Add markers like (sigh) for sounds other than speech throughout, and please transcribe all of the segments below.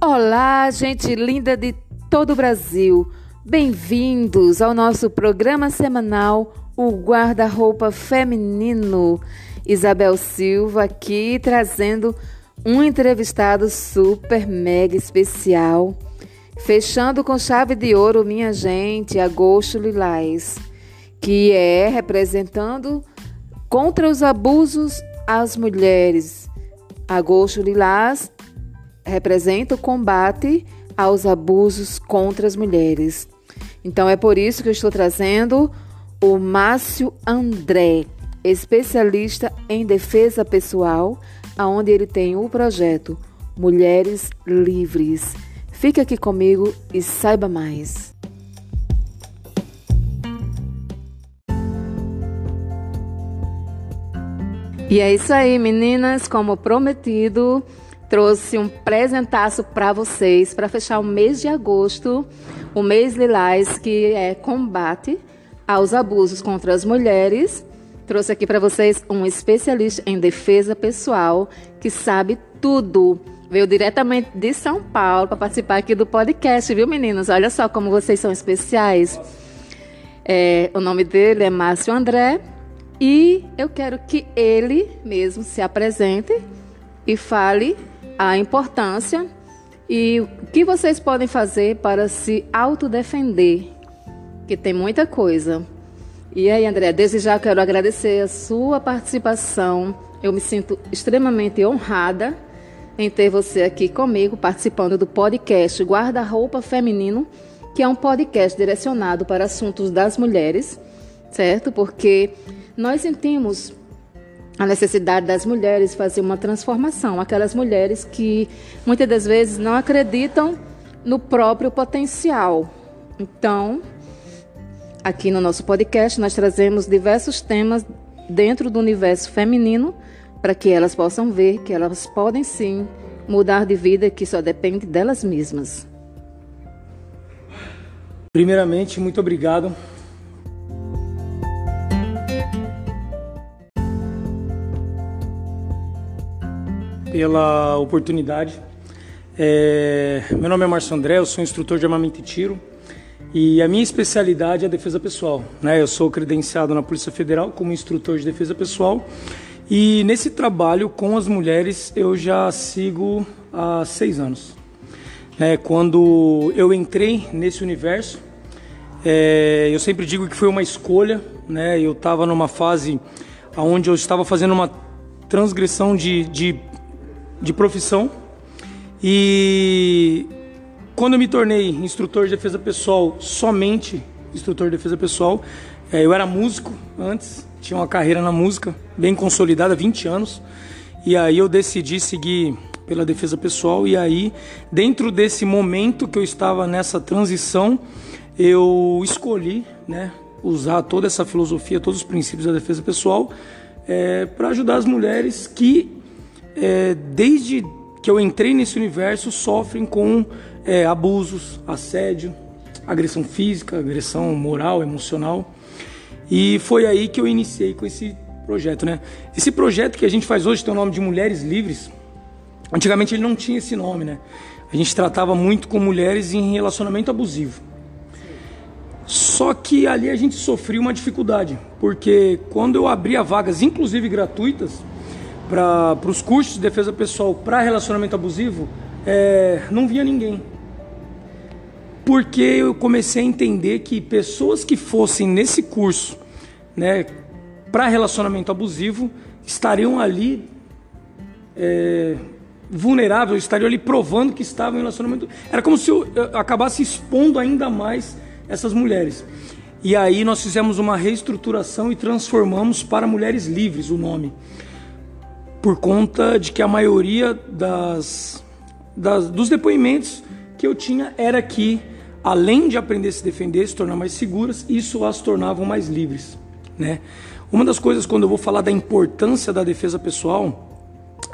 Olá, gente linda de todo o Brasil. Bem-vindos ao nosso programa semanal O Guarda-Roupa Feminino. Isabel Silva aqui trazendo um entrevistado super mega especial. Fechando com chave de ouro, minha gente, Agosto Lilás, que é representando contra os abusos às mulheres. Agosto Lilás representa o combate aos abusos contra as mulheres. Então é por isso que eu estou trazendo o Márcio André, especialista em defesa pessoal, aonde ele tem o projeto Mulheres Livres. Fique aqui comigo e saiba mais. E é isso aí, meninas, como prometido, trouxe um presentaço para vocês para fechar o mês de agosto, o mês lilás, que é combate aos abusos contra as mulheres. Trouxe aqui para vocês um especialista em defesa pessoal que sabe tudo. Veio diretamente de São Paulo para participar aqui do podcast, viu, meninos? Olha só como vocês são especiais. É, o nome dele é Márcio André e eu quero que ele mesmo se apresente e fale a importância e o que vocês podem fazer para se autodefender, que tem muita coisa. E aí, André, desde já quero agradecer a sua participação. Eu me sinto extremamente honrada em ter você aqui comigo participando do podcast Guarda-Roupa Feminino, que é um podcast direcionado para assuntos das mulheres, certo? Porque nós sentimos a necessidade das mulheres fazer uma transformação, aquelas mulheres que muitas das vezes não acreditam no próprio potencial. Então, aqui no nosso podcast nós trazemos diversos temas dentro do universo feminino para que elas possam ver que elas podem sim mudar de vida que só depende delas mesmas. Primeiramente, muito obrigado pela oportunidade. É, meu nome é Márcio André, eu sou instrutor de armamento e tiro e a minha especialidade é a defesa pessoal. Né? Eu sou credenciado na Polícia Federal como instrutor de defesa pessoal e nesse trabalho com as mulheres eu já sigo há seis anos. Né? Quando eu entrei nesse universo, é, eu sempre digo que foi uma escolha. Né? Eu estava numa fase onde eu estava fazendo uma transgressão de, de de profissão. E quando eu me tornei instrutor de defesa pessoal, somente instrutor de defesa pessoal, é, eu era músico antes, tinha uma carreira na música bem consolidada, 20 anos. E aí eu decidi seguir pela defesa pessoal e aí dentro desse momento que eu estava nessa transição, eu escolhi, né, usar toda essa filosofia, todos os princípios da defesa pessoal é, para ajudar as mulheres que é, desde que eu entrei nesse universo, sofrem com é, abusos, assédio, agressão física, agressão moral, emocional. E foi aí que eu iniciei com esse projeto, né? Esse projeto que a gente faz hoje tem o nome de Mulheres Livres. Antigamente ele não tinha esse nome, né? A gente tratava muito com mulheres em relacionamento abusivo. Só que ali a gente sofria uma dificuldade, porque quando eu abria vagas, inclusive gratuitas, para os cursos de defesa pessoal para relacionamento abusivo, é, não via ninguém. Porque eu comecei a entender que pessoas que fossem nesse curso né, para relacionamento abusivo estariam ali é, vulneráveis, estariam ali provando que estavam em relacionamento. Era como se eu, eu acabasse expondo ainda mais essas mulheres. E aí nós fizemos uma reestruturação e transformamos para Mulheres Livres o nome por conta de que a maioria das, das, dos depoimentos que eu tinha era que, além de aprender a se defender, se tornar mais seguras, isso as tornavam mais livres. Né? Uma das coisas, quando eu vou falar da importância da defesa pessoal,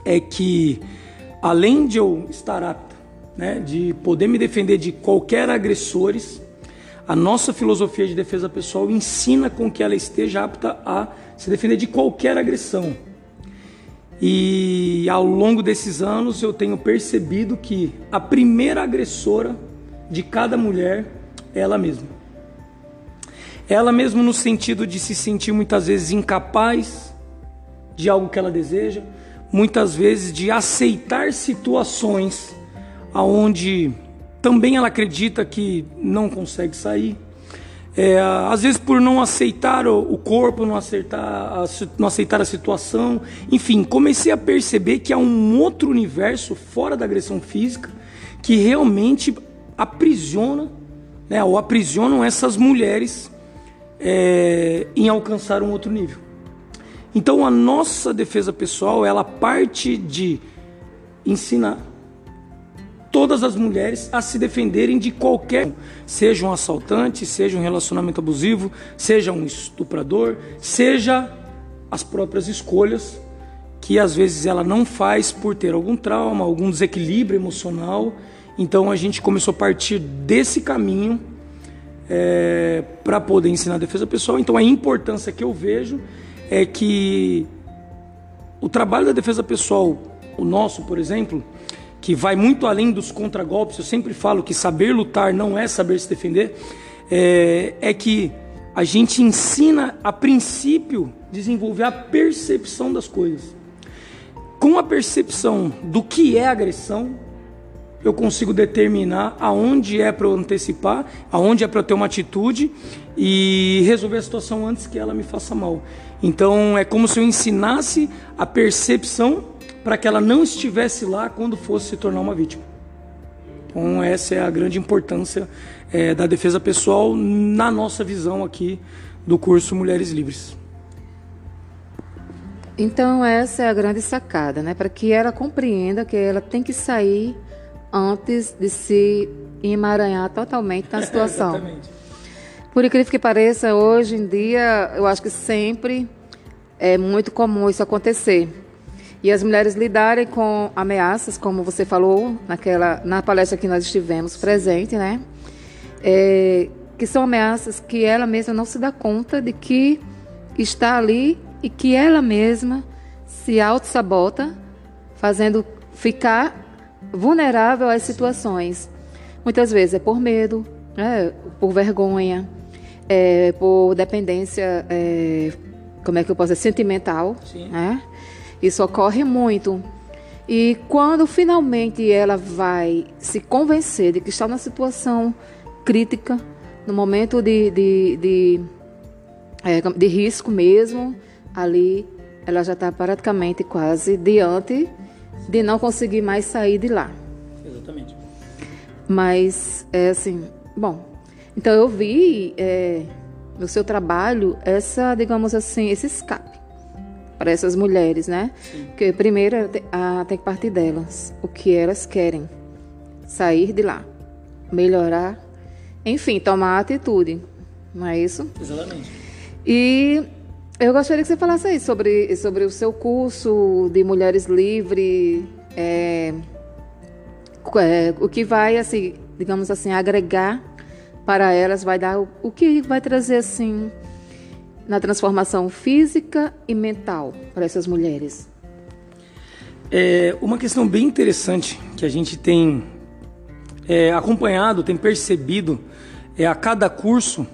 é que, além de eu estar apta, né, de poder me defender de qualquer agressores, a nossa filosofia de defesa pessoal ensina com que ela esteja apta a se defender de qualquer agressão. E ao longo desses anos eu tenho percebido que a primeira agressora de cada mulher é ela mesma. Ela mesma no sentido de se sentir muitas vezes incapaz de algo que ela deseja, muitas vezes de aceitar situações aonde também ela acredita que não consegue sair é, às vezes por não aceitar o, corpo, não aceitar, a, não aceitar a situação. Enfim, comecei a perceber que há um outro universo fora da agressão física que realmente aprisiona, né, ou aprisionam essas mulheres é, em alcançar um outro nível. Então a nossa defesa pessoal, ela parte de ensinar todas as mulheres a se defenderem de qualquer, seja um assaltante, seja um relacionamento abusivo, seja um estuprador, seja as próprias escolhas que às vezes ela não faz por ter algum trauma, algum desequilíbrio emocional. Então a gente começou a partir desse caminho é, para poder ensinar a defesa pessoal. Então a importância que eu vejo é que o trabalho da defesa pessoal, o nosso, por exemplo, que vai muito além dos contragolpes, eu sempre falo que saber lutar não é saber se defender, é, é que a gente ensina a princípio desenvolver a percepção das coisas. Com a percepção do que é agressão, eu consigo determinar aonde é para eu antecipar, aonde é para eu ter uma atitude e resolver a situação antes que ela me faça mal. Então é como se eu ensinasse a percepção para que ela não estivesse lá quando fosse se tornar uma vítima. Então, essa é a grande importância é, da defesa pessoal na nossa visão aqui do curso Mulheres Livres. Então, essa é a grande sacada, né? Para que ela compreenda que ela tem que sair antes de se emaranhar totalmente na (laughs) situação. Por incrível que pareça, hoje em dia, eu acho que sempre é muito comum isso acontecer. E as mulheres lidarem com ameaças, como você falou naquela na palestra que nós estivemos presente, né? É, que são ameaças que ela mesma não se dá conta de que está ali e que ela mesma se auto-sabota, fazendo ficar vulnerável às situações. Muitas vezes é por medo, é, por vergonha, é, por dependência, é, como é que eu posso dizer, sentimental, Sim. né? Isso ocorre muito. E quando finalmente ela vai se convencer de que está numa situação crítica, no momento de, de, de, é, de risco mesmo, ali ela já está praticamente quase diante de não conseguir mais sair de lá. Exatamente. Mas, é assim, bom, então eu vi é, no seu trabalho essa, digamos assim, esse escape para essas mulheres, né? Sim. Que primeiro a, tem que partir delas, o que elas querem, sair de lá, melhorar, enfim, tomar atitude, não é isso? Exatamente. E eu gostaria que você falasse aí sobre, sobre o seu curso de Mulheres Livres, é, é, o que vai, assim, digamos assim, agregar para elas, vai dar o, o que vai trazer, assim, na transformação física e mental para essas mulheres? É uma questão bem interessante que a gente tem é, acompanhado, tem percebido é, a cada curso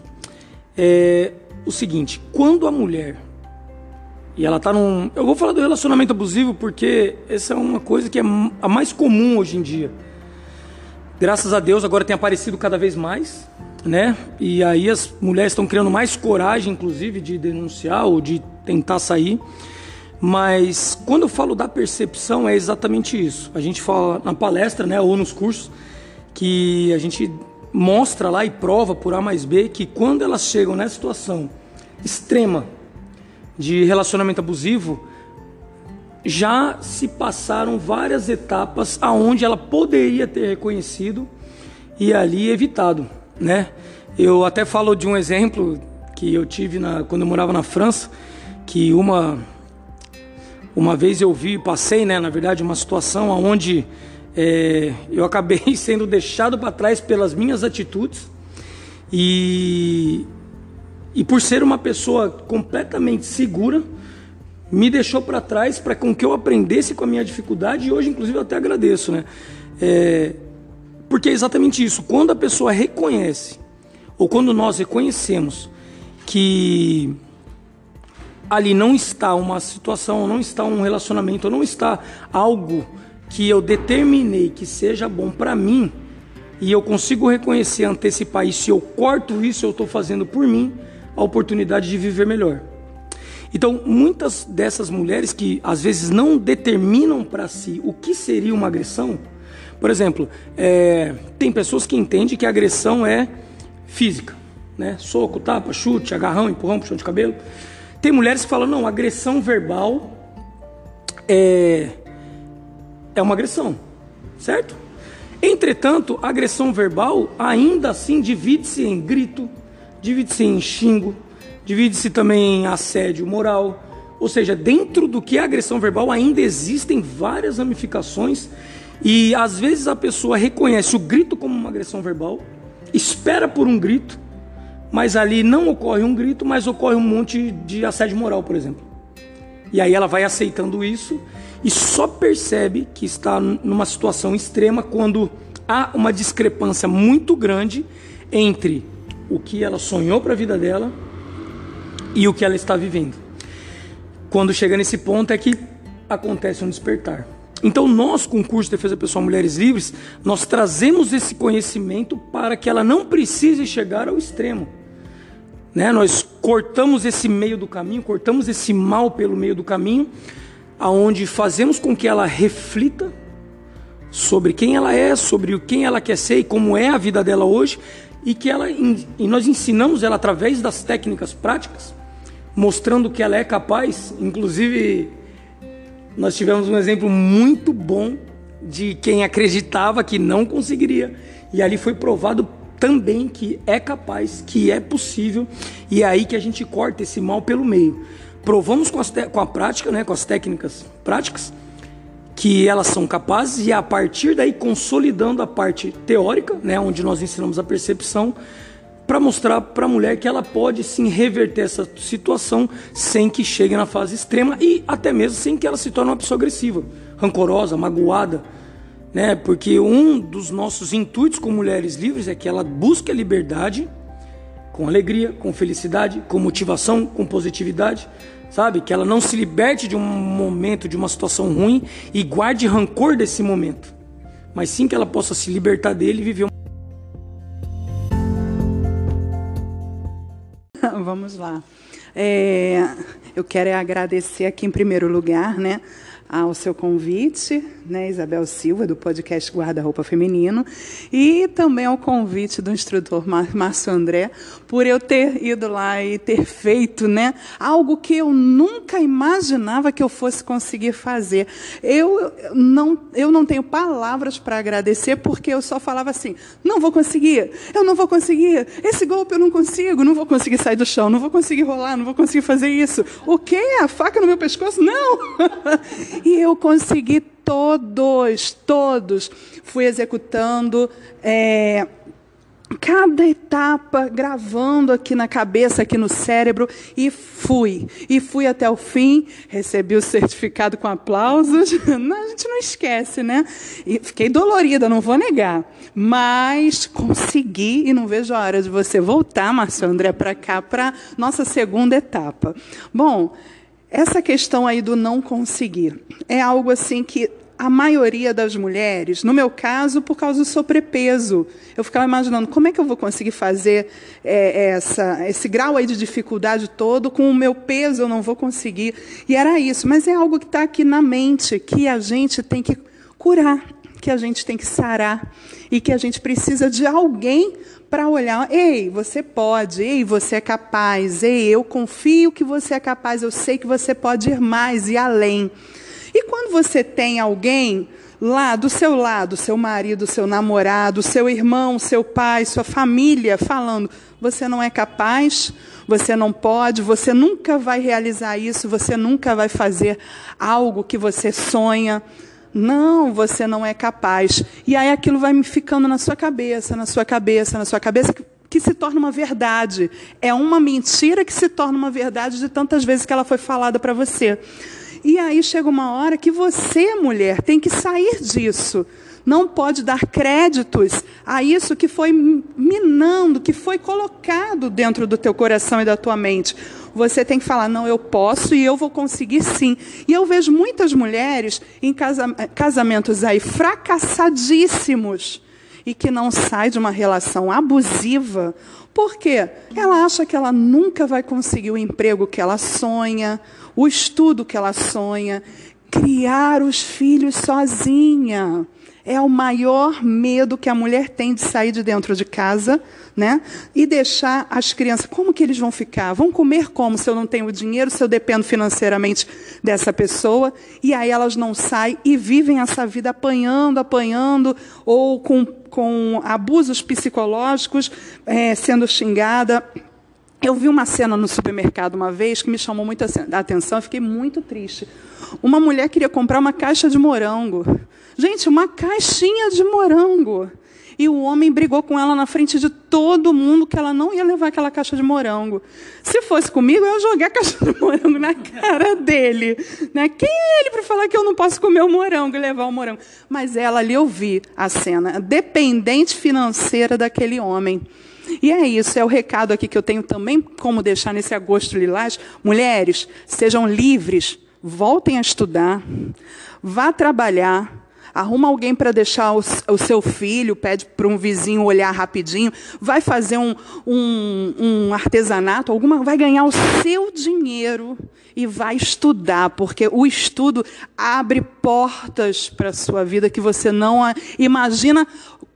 é o seguinte: quando a mulher e ela está num, eu vou falar do relacionamento abusivo porque essa é uma coisa que é a mais comum hoje em dia. Graças a Deus agora tem aparecido cada vez mais né? E aí as mulheres estão criando mais coragem, inclusive, de denunciar ou de tentar sair. Mas quando eu falo da percepção, é exatamente isso. A gente fala na palestra, né, ou nos cursos, que a gente mostra lá e prova por A mais B que quando elas chegam nessa situação extrema de relacionamento abusivo, já se passaram várias etapas aonde ela poderia ter reconhecido e ali evitado né? Eu até falo de um exemplo que eu tive na, quando eu morava na França, que uma uma vez eu vi, passei, né, na verdade, uma situação onde é, eu acabei (laughs) sendo deixado para trás pelas minhas atitudes e e por ser uma pessoa completamente segura, me deixou para trás para com que eu aprendesse com a minha dificuldade e hoje, inclusive, eu até agradeço, né? É, porque é exatamente isso. Quando a pessoa reconhece, ou quando nós reconhecemos que ali não está uma situação, não está um relacionamento, não está algo que eu determinei que seja bom para mim, e eu consigo reconhecer, antecipar isso, se eu corto isso, eu estou fazendo por mim a oportunidade de viver melhor. Então, muitas dessas mulheres que às vezes não determinam para si o que seria uma agressão, por exemplo, é, tem pessoas que entendem que a agressão é física, né? Soco, tapa, chute, agarrão, empurrão, puxão de cabelo. Tem mulheres que falam, não, agressão verbal é, é uma agressão, certo? Entretanto, a agressão verbal ainda assim divide-se em grito, divide-se em xingo, divide-se também em assédio moral. Ou seja, dentro do que é agressão verbal ainda existem várias ramificações e às vezes a pessoa reconhece o grito como uma agressão verbal, espera por um grito, mas ali não ocorre um grito, mas ocorre um monte de assédio moral, por exemplo. E aí ela vai aceitando isso e só percebe que está numa situação extrema quando há uma discrepância muito grande entre o que ela sonhou para a vida dela e o que ela está vivendo. Quando chega nesse ponto é que acontece um despertar. Então nós, com o curso de Defesa Pessoal Mulheres Livres, nós trazemos esse conhecimento para que ela não precise chegar ao extremo. Né? Nós cortamos esse meio do caminho, cortamos esse mal pelo meio do caminho, aonde fazemos com que ela reflita sobre quem ela é, sobre quem ela quer ser e como é a vida dela hoje, e que ela e nós ensinamos ela através das técnicas práticas, mostrando que ela é capaz. Inclusive, nós tivemos um exemplo muito bom de quem acreditava que não conseguiria, e ali foi provado também que é capaz, que é possível, e é aí que a gente corta esse mal pelo meio. Provamos com, com a prática, né, com as técnicas práticas, que elas são capazes e a partir daí consolidando a parte teórica, né, onde nós ensinamos a percepção, para mostrar para a mulher que ela pode sim reverter essa situação sem que chegue na fase extrema e até mesmo sem que ela se torne uma pessoa agressiva, rancorosa, magoada, né? Porque um dos nossos intuitos com mulheres livres é que ela busque a liberdade com alegria, com felicidade, com motivação, com positividade, sabe? Que ela não se liberte de um momento, de uma situação ruim e guarde rancor desse momento, mas sim que ela possa se libertar dele e viver Vamos lá. É, eu quero agradecer aqui em primeiro lugar, né? ao seu convite, né, Isabel Silva, do podcast Guarda-Roupa Feminino, e também ao convite do instrutor Márcio André, por eu ter ido lá e ter feito né, algo que eu nunca imaginava que eu fosse conseguir fazer. Eu não, eu não tenho palavras para agradecer, porque eu só falava assim: não vou conseguir, eu não vou conseguir, esse golpe eu não consigo, não vou conseguir sair do chão, não vou conseguir rolar, não vou conseguir fazer isso. O quê? A faca no meu pescoço? Não! (laughs) E eu consegui todos, todos. Fui executando. É, cada etapa gravando aqui na cabeça, aqui no cérebro, e fui. E fui até o fim, recebi o certificado com aplausos. (laughs) Não, a gente não esquece, né? E fiquei dolorida, não vou negar. Mas consegui e não vejo a hora de você voltar, Márcio André, para cá, para nossa segunda etapa. Bom. Essa questão aí do não conseguir é algo assim que a maioria das mulheres, no meu caso, por causa do sobrepeso, eu ficava imaginando como é que eu vou conseguir fazer é, essa, esse grau aí de dificuldade todo com o meu peso, eu não vou conseguir. E era isso, mas é algo que está aqui na mente, que a gente tem que curar, que a gente tem que sarar e que a gente precisa de alguém para olhar, ei, você pode, ei, você é capaz, ei, eu confio que você é capaz, eu sei que você pode ir mais e além. E quando você tem alguém lá do seu lado, seu marido, seu namorado, seu irmão, seu pai, sua família, falando: você não é capaz, você não pode, você nunca vai realizar isso, você nunca vai fazer algo que você sonha. Não, você não é capaz. E aí aquilo vai ficando na sua cabeça, na sua cabeça, na sua cabeça. que se torna uma verdade. É uma mentira que se torna uma verdade de tantas vezes que ela foi falada para você. E aí chega uma hora que você, mulher, tem que sair disso. Não pode dar créditos a isso que foi minando, que foi colocado dentro do teu coração e da tua mente. Você tem que falar, não, eu posso e eu vou conseguir sim. E eu vejo muitas mulheres em casamentos aí fracassadíssimos e que não sai de uma relação abusiva, porque ela acha que ela nunca vai conseguir o emprego que ela sonha, o estudo que ela sonha, criar os filhos sozinha. É o maior medo que a mulher tem de sair de dentro de casa, né? E deixar as crianças. Como que eles vão ficar? Vão comer como se eu não tenho dinheiro, se eu dependo financeiramente dessa pessoa? E aí elas não saem e vivem essa vida apanhando, apanhando, ou com, com abusos psicológicos, é, sendo xingada. Eu vi uma cena no supermercado uma vez que me chamou muito a atenção, eu fiquei muito triste. Uma mulher queria comprar uma caixa de morango. Gente, uma caixinha de morango. E o homem brigou com ela na frente de todo mundo que ela não ia levar aquela caixa de morango. Se fosse comigo, eu ia jogar a caixa de morango na cara dele. Né? Quem é ele para falar que eu não posso comer o morango e levar o morango? Mas ela ali eu vi a cena, dependente financeira daquele homem. E é isso, é o recado aqui que eu tenho também como deixar nesse agosto lilás. Mulheres, sejam livres, voltem a estudar, vá trabalhar, arruma alguém para deixar o, seu filho, pede para um vizinho olhar rapidinho, vai fazer um, um, um, artesanato, alguma, vai ganhar o seu dinheiro e vai estudar, porque o estudo abre portas para a sua vida que você não imagina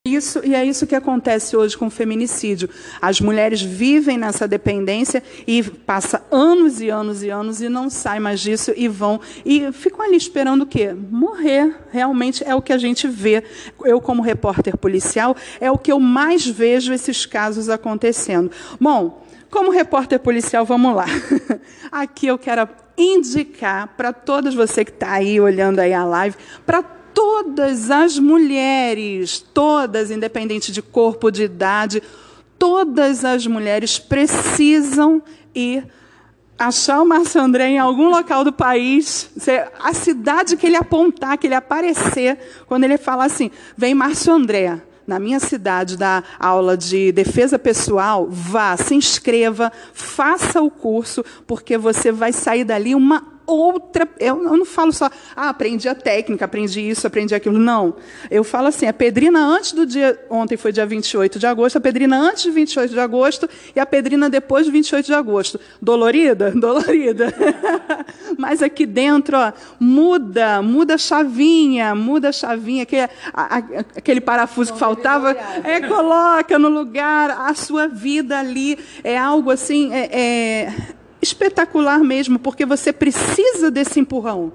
isso, e é isso que acontece hoje com o feminicídio. As mulheres vivem nessa dependência e passa anos e anos e anos e não saem mais disso e vão e ficam ali esperando o quê? Morrer. Realmente é o que a gente vê. Eu como repórter policial é o que eu mais vejo esses casos acontecendo. Bom, como repórter policial, vamos lá. (laughs) Aqui eu quero indicar para todas você que está aí olhando aí a live, para todas as mulheres, todas, independente de corpo, de idade, todas as mulheres precisam ir achar o Márcio André em algum local do país, a cidade que ele apontar, que ele aparecer, quando ele falar assim, vem Márcio André, na minha cidade da aula de defesa pessoal, vá, se inscreva, faça o curso, porque você vai sair dali uma outra. Eu, não falo só, ah, aprendi a técnica, aprendi isso, aprendi aquilo. Não. Eu falo assim: a pedrina antes do dia. Ontem foi dia 28 de agosto, a pedrina antes de 28 de agosto e a pedrina depois de 28 de agosto. Dolorida? (laughs) Dolorida. (laughs) Mas aqui dentro, ó, muda, muda a chavinha, muda a chavinha, aquele, a, aquele parafuso que faltava, é, coloca no lugar a sua vida ali. É algo assim. é, é espetacular mesmo, porque você precisa desse empurrão.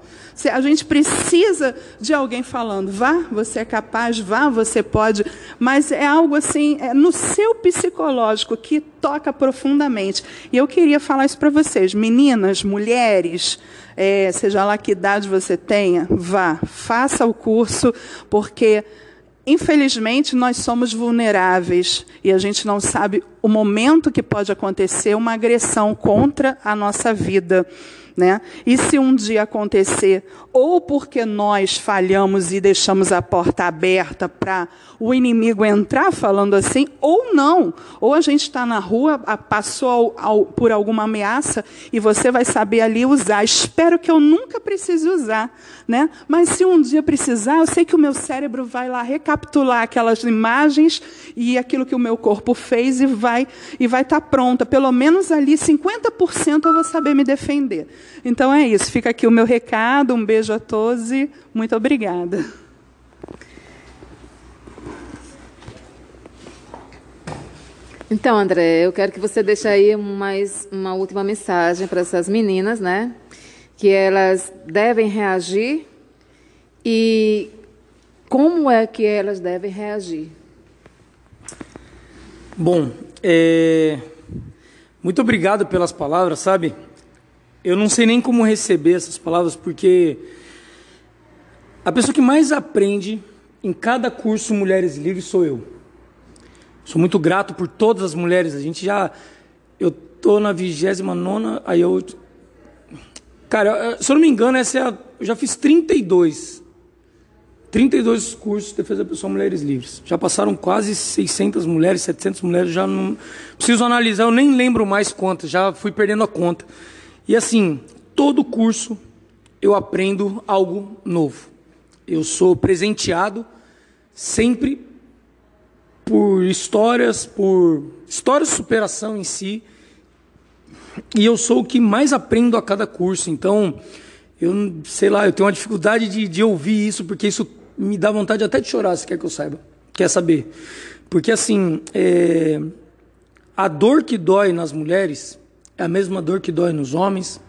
A gente precisa de alguém falando, vá, você é capaz, vá, você pode, mas é algo assim, é no seu psicológico que toca profundamente. E eu queria falar isso para vocês, meninas, mulheres, é, seja lá que idade você tenha, vá, faça o curso, porque Infelizmente, nós somos vulneráveis e a gente não sabe o momento que pode acontecer uma agressão contra a nossa vida. Né? E se um dia acontecer, ou porque nós falhamos e deixamos a porta aberta para o inimigo entrar falando assim, ou não. Ou a gente está na rua, passou ao, ao, por alguma ameaça e você vai saber ali usar. Espero que eu nunca precise usar, né? Mas se um dia precisar, eu sei que o meu cérebro vai lá recapitular aquelas imagens e aquilo que o meu corpo fez e vai e vai estar tá pronta. Pelo menos ali 50% eu vou saber me defender. Então é isso. Fica aqui o meu recado. Um beijo a todos e muito obrigada. Então, André, eu quero que você deixe aí mais uma última mensagem para essas meninas, né? Que elas devem reagir e como é que elas devem reagir. Bom, é... muito obrigado pelas palavras, sabe? Eu não sei nem como receber essas palavras, porque a pessoa que mais aprende em cada curso Mulheres Livres sou eu. Sou muito grato por todas as mulheres. A gente já. Eu tô na 29, aí eu. Cara, se eu não me engano, essa é a, eu já fiz 32. 32 cursos de defesa pessoal mulheres livres. Já passaram quase 600 mulheres, 700 mulheres, já não preciso analisar, eu nem lembro mais quantas, já fui perdendo a conta. E assim, todo curso eu aprendo algo novo. Eu sou presenteado sempre por histórias, por histórias de superação em si. E eu sou o que mais aprendo a cada curso. Então, eu sei lá, eu tenho uma dificuldade de, de ouvir isso, porque isso me dá vontade até de chorar, se quer que eu saiba. Quer saber? Porque assim, é, a dor que dói nas mulheres é a mesma dor que dói nos homens,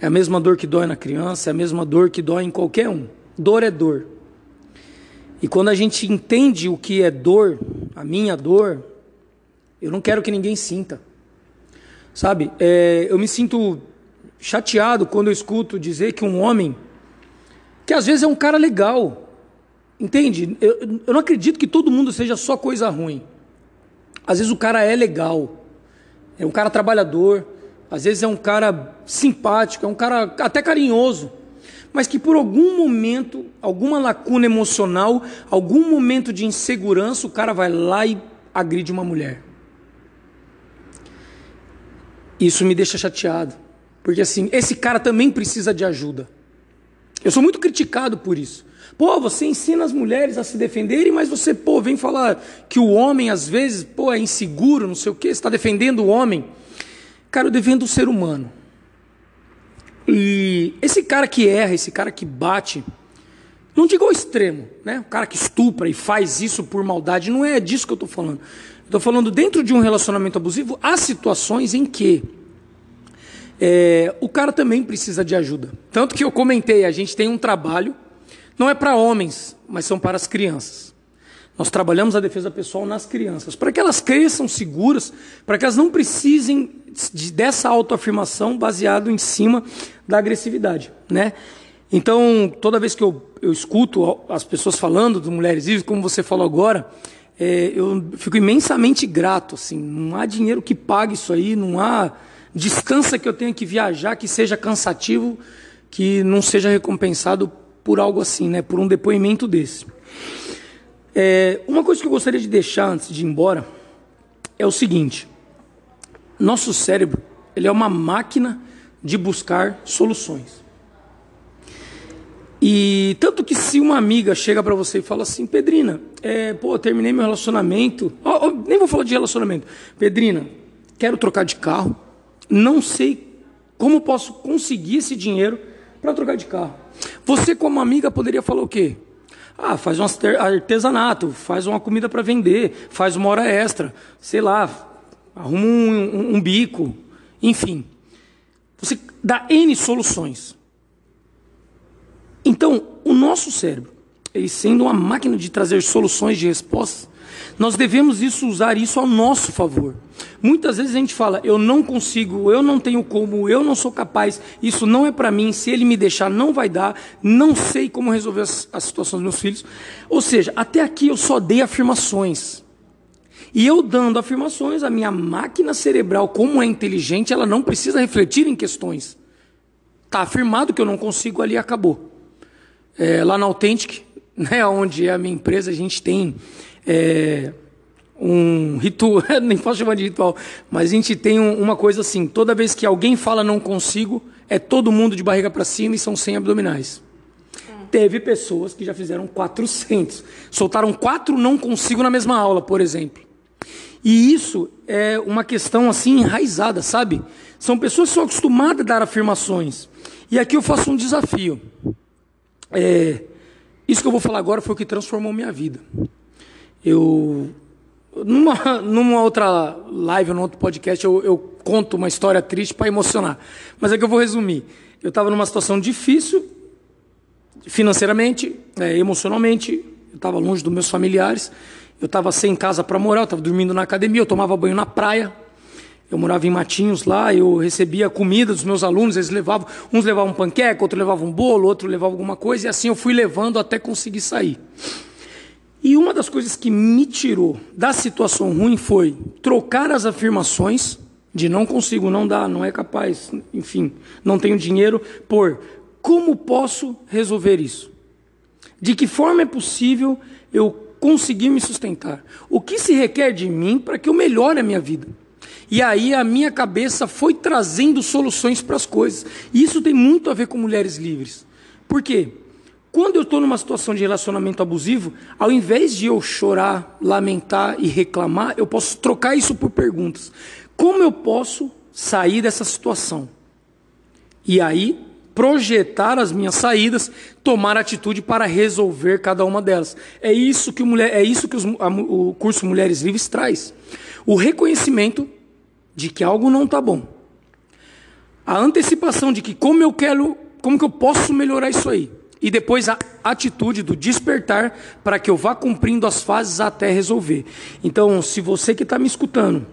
é a mesma dor que dói na criança, é a mesma dor que dói em qualquer um. Dor é dor. E quando a gente entende o que é dor, a minha dor, eu não quero que ninguém sinta. Sabe? É, eu me sinto chateado quando eu escuto dizer que um homem, que às vezes é um cara legal, entende? Eu, eu não acredito que todo mundo seja só coisa ruim. Às vezes o cara é legal, é um cara trabalhador, às vezes é um cara simpático, é um cara até carinhoso mas que por algum momento, alguma lacuna emocional, algum momento de insegurança, o cara vai lá e agride uma mulher. Isso me deixa chateado, porque assim, esse cara também precisa de ajuda. Eu sou muito criticado por isso. Pô, você ensina as mulheres a se defenderem, mas você, pô, vem falar que o homem às vezes, pô, é inseguro, não sei o quê, está defendendo o homem. Cara, eu defendo o ser humano. E esse cara que erra, esse cara que bate, não digo ao extremo, né? O cara que estupra e faz isso por maldade, não é disso que eu estou falando. Estou falando dentro de um relacionamento abusivo, há situações em que é, o cara também precisa de ajuda. Tanto que eu comentei, a gente tem um trabalho, não é para homens, mas são para as crianças. Nós trabalhamos a defesa pessoal nas crianças, para que elas cresçam seguras, para que elas não precisem de, dessa autoafirmação baseado em cima da agressividade, né? Então, toda vez que eu, eu escuto as pessoas falando de mulheres vivas, como você falou agora, é, eu fico imensamente grato, assim, não há dinheiro que pague isso aí, não há distância que eu tenha que viajar que seja cansativo, que não seja recompensado por algo assim, né, por um depoimento desse. É, uma coisa que eu gostaria de deixar antes de ir embora é o seguinte: nosso cérebro ele é uma máquina de buscar soluções. E tanto que se uma amiga chega para você e fala assim, Pedrina, é, pô, terminei meu relacionamento, oh, oh, nem vou falar de relacionamento, Pedrina, quero trocar de carro, não sei como posso conseguir esse dinheiro para trocar de carro. Você como amiga poderia falar o quê? Ah, faz um artesanato, faz uma comida para vender, faz uma hora extra, sei lá, arruma um, um, um bico, enfim. Você dá N soluções. Então, o nosso cérebro, ele sendo uma máquina de trazer soluções de respostas, nós devemos isso, usar isso ao nosso favor. Muitas vezes a gente fala, eu não consigo, eu não tenho como, eu não sou capaz, isso não é para mim, se ele me deixar não vai dar, não sei como resolver as, as situações dos meus filhos. Ou seja, até aqui eu só dei afirmações. E eu dando afirmações, a minha máquina cerebral, como é inteligente, ela não precisa refletir em questões. Está afirmado que eu não consigo, ali acabou. É, lá na Authentic, (laughs) né, onde é a minha empresa, a gente tem é, um ritual, (laughs) nem posso chamar de ritual, mas a gente tem um, uma coisa assim: toda vez que alguém fala não consigo, é todo mundo de barriga para cima e são 100 abdominais. Teve pessoas que já fizeram 400, soltaram quatro não consigo na mesma aula, por exemplo. E isso é uma questão assim enraizada, sabe? São pessoas que são acostumadas a dar afirmações. E aqui eu faço um desafio. É, isso que eu vou falar agora foi o que transformou minha vida. Eu numa, numa outra live, num outro podcast, eu, eu conto uma história triste para emocionar. Mas é que eu vou resumir. Eu estava numa situação difícil, financeiramente, é, emocionalmente. Eu estava longe dos meus familiares. Eu estava sem casa para morar, eu estava dormindo na academia, eu tomava banho na praia. Eu morava em Matinhos lá, eu recebia comida dos meus alunos, eles levavam, uns levavam panqueca, outro levava um bolo, outro levava alguma coisa, e assim eu fui levando até conseguir sair. E uma das coisas que me tirou da situação ruim foi trocar as afirmações de não consigo, não dá, não é capaz, enfim, não tenho dinheiro, por como posso resolver isso? De que forma é possível eu conseguir me sustentar? O que se requer de mim para que eu melhore a minha vida? E aí a minha cabeça foi trazendo soluções para as coisas. E isso tem muito a ver com mulheres livres. Por quê? Quando eu estou numa situação de relacionamento abusivo, ao invés de eu chorar, lamentar e reclamar, eu posso trocar isso por perguntas. Como eu posso sair dessa situação? E aí, projetar as minhas saídas, tomar atitude para resolver cada uma delas. É isso que, o, mulher, é isso que os, a, o curso Mulheres Livres traz. O reconhecimento de que algo não está bom. A antecipação de que como eu quero, como que eu posso melhorar isso aí. E depois a atitude do despertar para que eu vá cumprindo as fases até resolver. Então, se você que está me escutando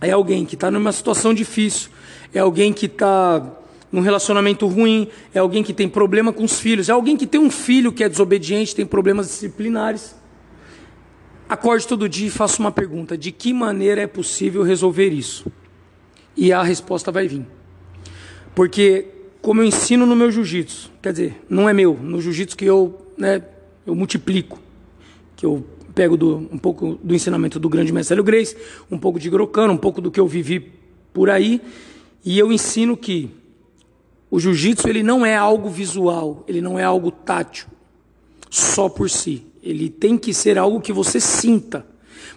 é alguém que está numa situação difícil, é alguém que está num relacionamento ruim, é alguém que tem problema com os filhos, é alguém que tem um filho que é desobediente, tem problemas disciplinares. Acorde todo dia e faça uma pergunta: de que maneira é possível resolver isso? E a resposta vai vir. Porque, como eu ensino no meu jiu-jitsu, quer dizer, não é meu, no jiu-jitsu que eu, né, eu multiplico, que eu pego do, um pouco do ensinamento do grande mestre Hélio Grace, um pouco de Grocano, um pouco do que eu vivi por aí, e eu ensino que o jiu-jitsu ele não é algo visual, ele não é algo tátil, só por si. Ele tem que ser algo que você sinta.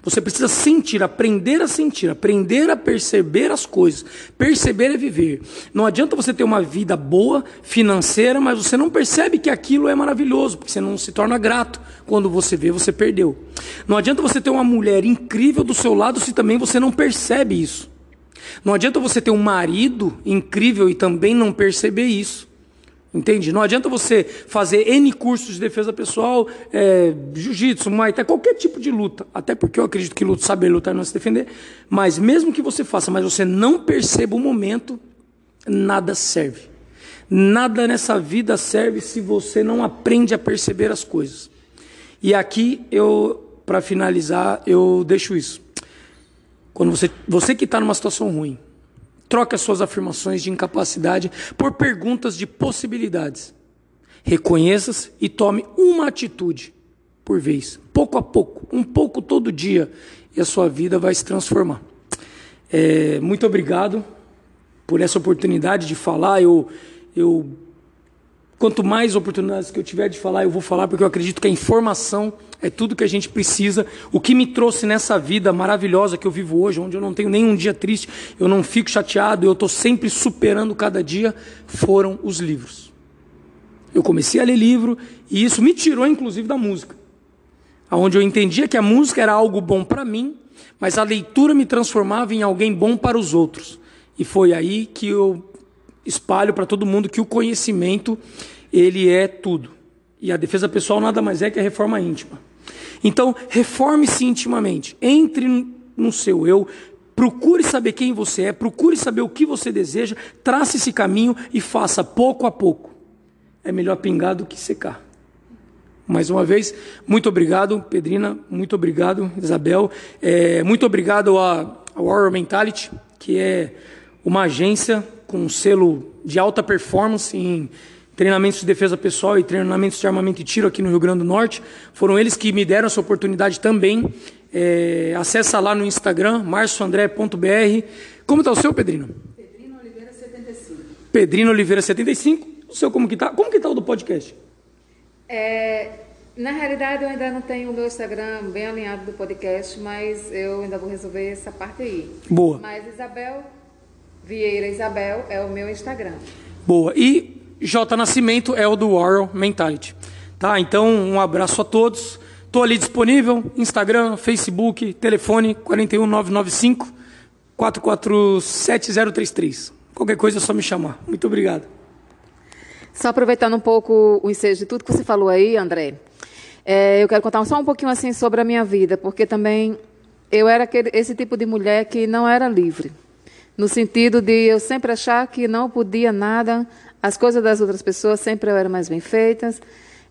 Você precisa sentir, aprender a sentir, aprender a perceber as coisas. Perceber é viver. Não adianta você ter uma vida boa, financeira, mas você não percebe que aquilo é maravilhoso, porque você não se torna grato. Quando você vê, você perdeu. Não adianta você ter uma mulher incrível do seu lado se também você não percebe isso. Não adianta você ter um marido incrível e também não perceber isso. Entende? Não adianta você fazer N cursos de defesa pessoal, é, jiu-jitsu, muay qualquer tipo de luta. Até porque eu acredito que luta, saber lutar não se defender. Mas mesmo que você faça, mas você não perceba o momento, nada serve. Nada nessa vida serve se você não aprende a perceber as coisas. E aqui eu, para finalizar, eu deixo isso. Quando você, você que está numa situação ruim, Troque as suas afirmações de incapacidade por perguntas de possibilidades. Reconheça-se e tome uma atitude por vez, pouco a pouco, um pouco todo dia, e a sua vida vai se transformar. É, muito obrigado por essa oportunidade de falar. Eu, eu Quanto mais oportunidades que eu tiver de falar, eu vou falar, porque eu acredito que a informação é tudo que a gente precisa. O que me trouxe nessa vida maravilhosa que eu vivo hoje, onde eu não tenho nenhum dia triste, eu não fico chateado, eu estou sempre superando cada dia, foram os livros. Eu comecei a ler livro e isso me tirou, inclusive, da música. Onde eu entendia que a música era algo bom para mim, mas a leitura me transformava em alguém bom para os outros. E foi aí que eu espalho para todo mundo que o conhecimento ele é tudo. E a defesa pessoal nada mais é que a reforma íntima. Então, reforme-se intimamente. Entre no seu eu, procure saber quem você é, procure saber o que você deseja, trace esse caminho e faça pouco a pouco. É melhor pingar do que secar. Mais uma vez, muito obrigado, Pedrina, muito obrigado, Isabel, é, muito obrigado a, ao Oral Mentality, que é uma agência com um selo de alta performance em treinamentos de defesa pessoal e treinamentos de armamento e tiro aqui no Rio Grande do Norte. Foram eles que me deram essa oportunidade também. É, acessa lá no Instagram, marcioandré.br. Como está o seu, Pedrino? Pedrino Oliveira 75. Pedrino Oliveira 75. O seu como que está? Como que está o do podcast? É, na realidade, eu ainda não tenho o meu Instagram bem alinhado do podcast, mas eu ainda vou resolver essa parte aí. Boa. Mas Isabel Vieira Isabel é o meu Instagram. Boa. E J Nascimento é o do Oral Mentality. Tá? Então, um abraço a todos. Estou ali disponível, Instagram, Facebook, telefone 41995 447033. Qualquer coisa é só me chamar. Muito obrigado. Só aproveitando um pouco o ensejo de tudo que você falou aí, André, é, eu quero contar só um pouquinho assim sobre a minha vida, porque também eu era aquele, esse tipo de mulher que não era livre no sentido de eu sempre achar que não podia nada, as coisas das outras pessoas sempre eram mais bem feitas.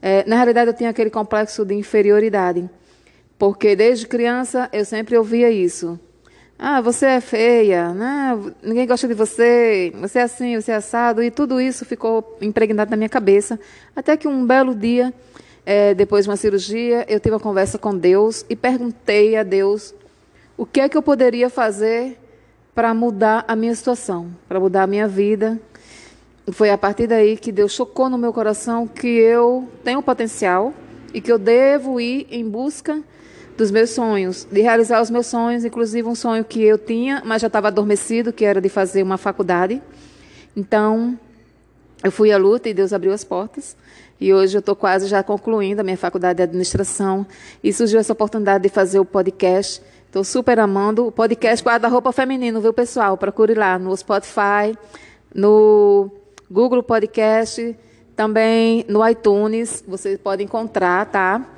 É, na realidade, eu tinha aquele complexo de inferioridade. Porque desde criança eu sempre ouvia isso. Ah, você é feia, né? ninguém gosta de você, você é assim, você é assado, e tudo isso ficou impregnado na minha cabeça. Até que um belo dia, é, depois de uma cirurgia, eu tive uma conversa com Deus e perguntei a Deus o que é que eu poderia fazer para mudar a minha situação, para mudar a minha vida. Foi a partir daí que Deus chocou no meu coração que eu tenho potencial e que eu devo ir em busca dos meus sonhos, de realizar os meus sonhos, inclusive um sonho que eu tinha, mas já estava adormecido, que era de fazer uma faculdade. Então, eu fui à luta e Deus abriu as portas. E hoje eu estou quase já concluindo a minha faculdade de administração. E surgiu essa oportunidade de fazer o podcast. Estou super amando. O podcast Guarda-Roupa Feminino, viu, pessoal? Procure lá no Spotify, no Google Podcast, também no iTunes. Você pode encontrar, tá?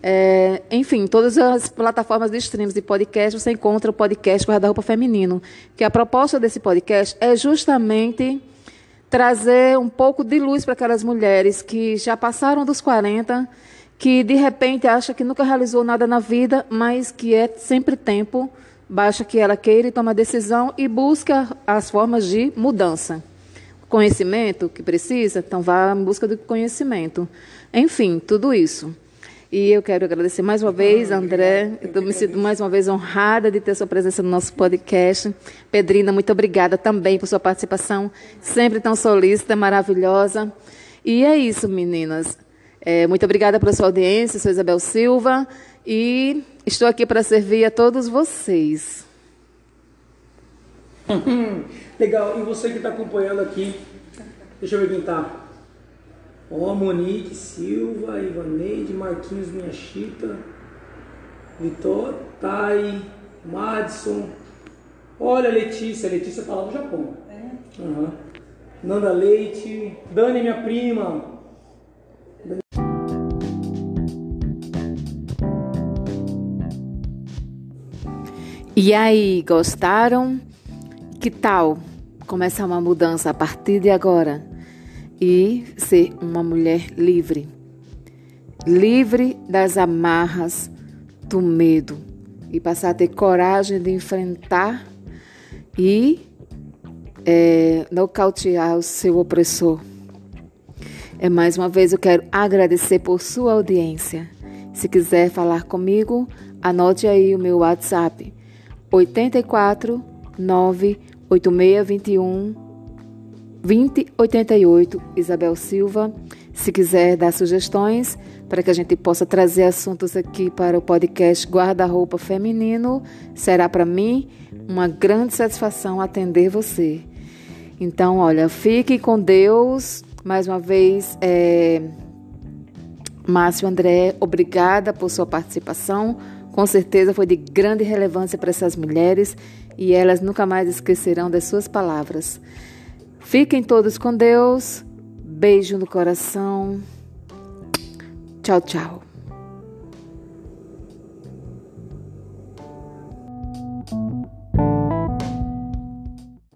É, enfim, todas as plataformas de streams de podcast você encontra o podcast Guarda-Roupa Feminino. Que a proposta desse podcast é justamente trazer um pouco de luz para aquelas mulheres que já passaram dos 40, que de repente acha que nunca realizou nada na vida, mas que é sempre tempo, basta que ela queira e toma decisão e busca as formas de mudança. Conhecimento que precisa, então vá em busca do conhecimento. Enfim, tudo isso. E eu quero agradecer mais uma vez, André. Eu me sinto mais uma vez honrada de ter sua presença no nosso podcast. Pedrina, muito obrigada também por sua participação, sempre tão solícita, maravilhosa. E é isso, meninas. É, muito obrigada pela sua audiência, sou Isabel Silva e estou aqui para servir a todos vocês. (laughs) Legal, e você que está acompanhando aqui, deixa eu perguntar. Ó, Monique Silva, Ivaneide, Marquinhos Minha Chita, Vitor, Thay, Madison. Olha, Letícia, Letícia tá lá no Japão. É? Uhum. Nanda Leite, Dani, minha prima. E aí, gostaram? Que tal começar uma mudança a partir de agora? e ser uma mulher livre. Livre das amarras do medo e passar a ter coragem de enfrentar e é, nocautear o seu opressor. É mais uma vez eu quero agradecer por sua audiência. Se quiser falar comigo, anote aí o meu WhatsApp 84 98621 2088, Isabel Silva. Se quiser dar sugestões para que a gente possa trazer assuntos aqui para o podcast Guarda-Roupa Feminino, será para mim uma grande satisfação atender você. Então, olha, fique com Deus. Mais uma vez, é... Márcio André, obrigada por sua participação. Com certeza foi de grande relevância para essas mulheres e elas nunca mais esquecerão das suas palavras. Fiquem todos com Deus. Beijo no coração. Tchau, tchau.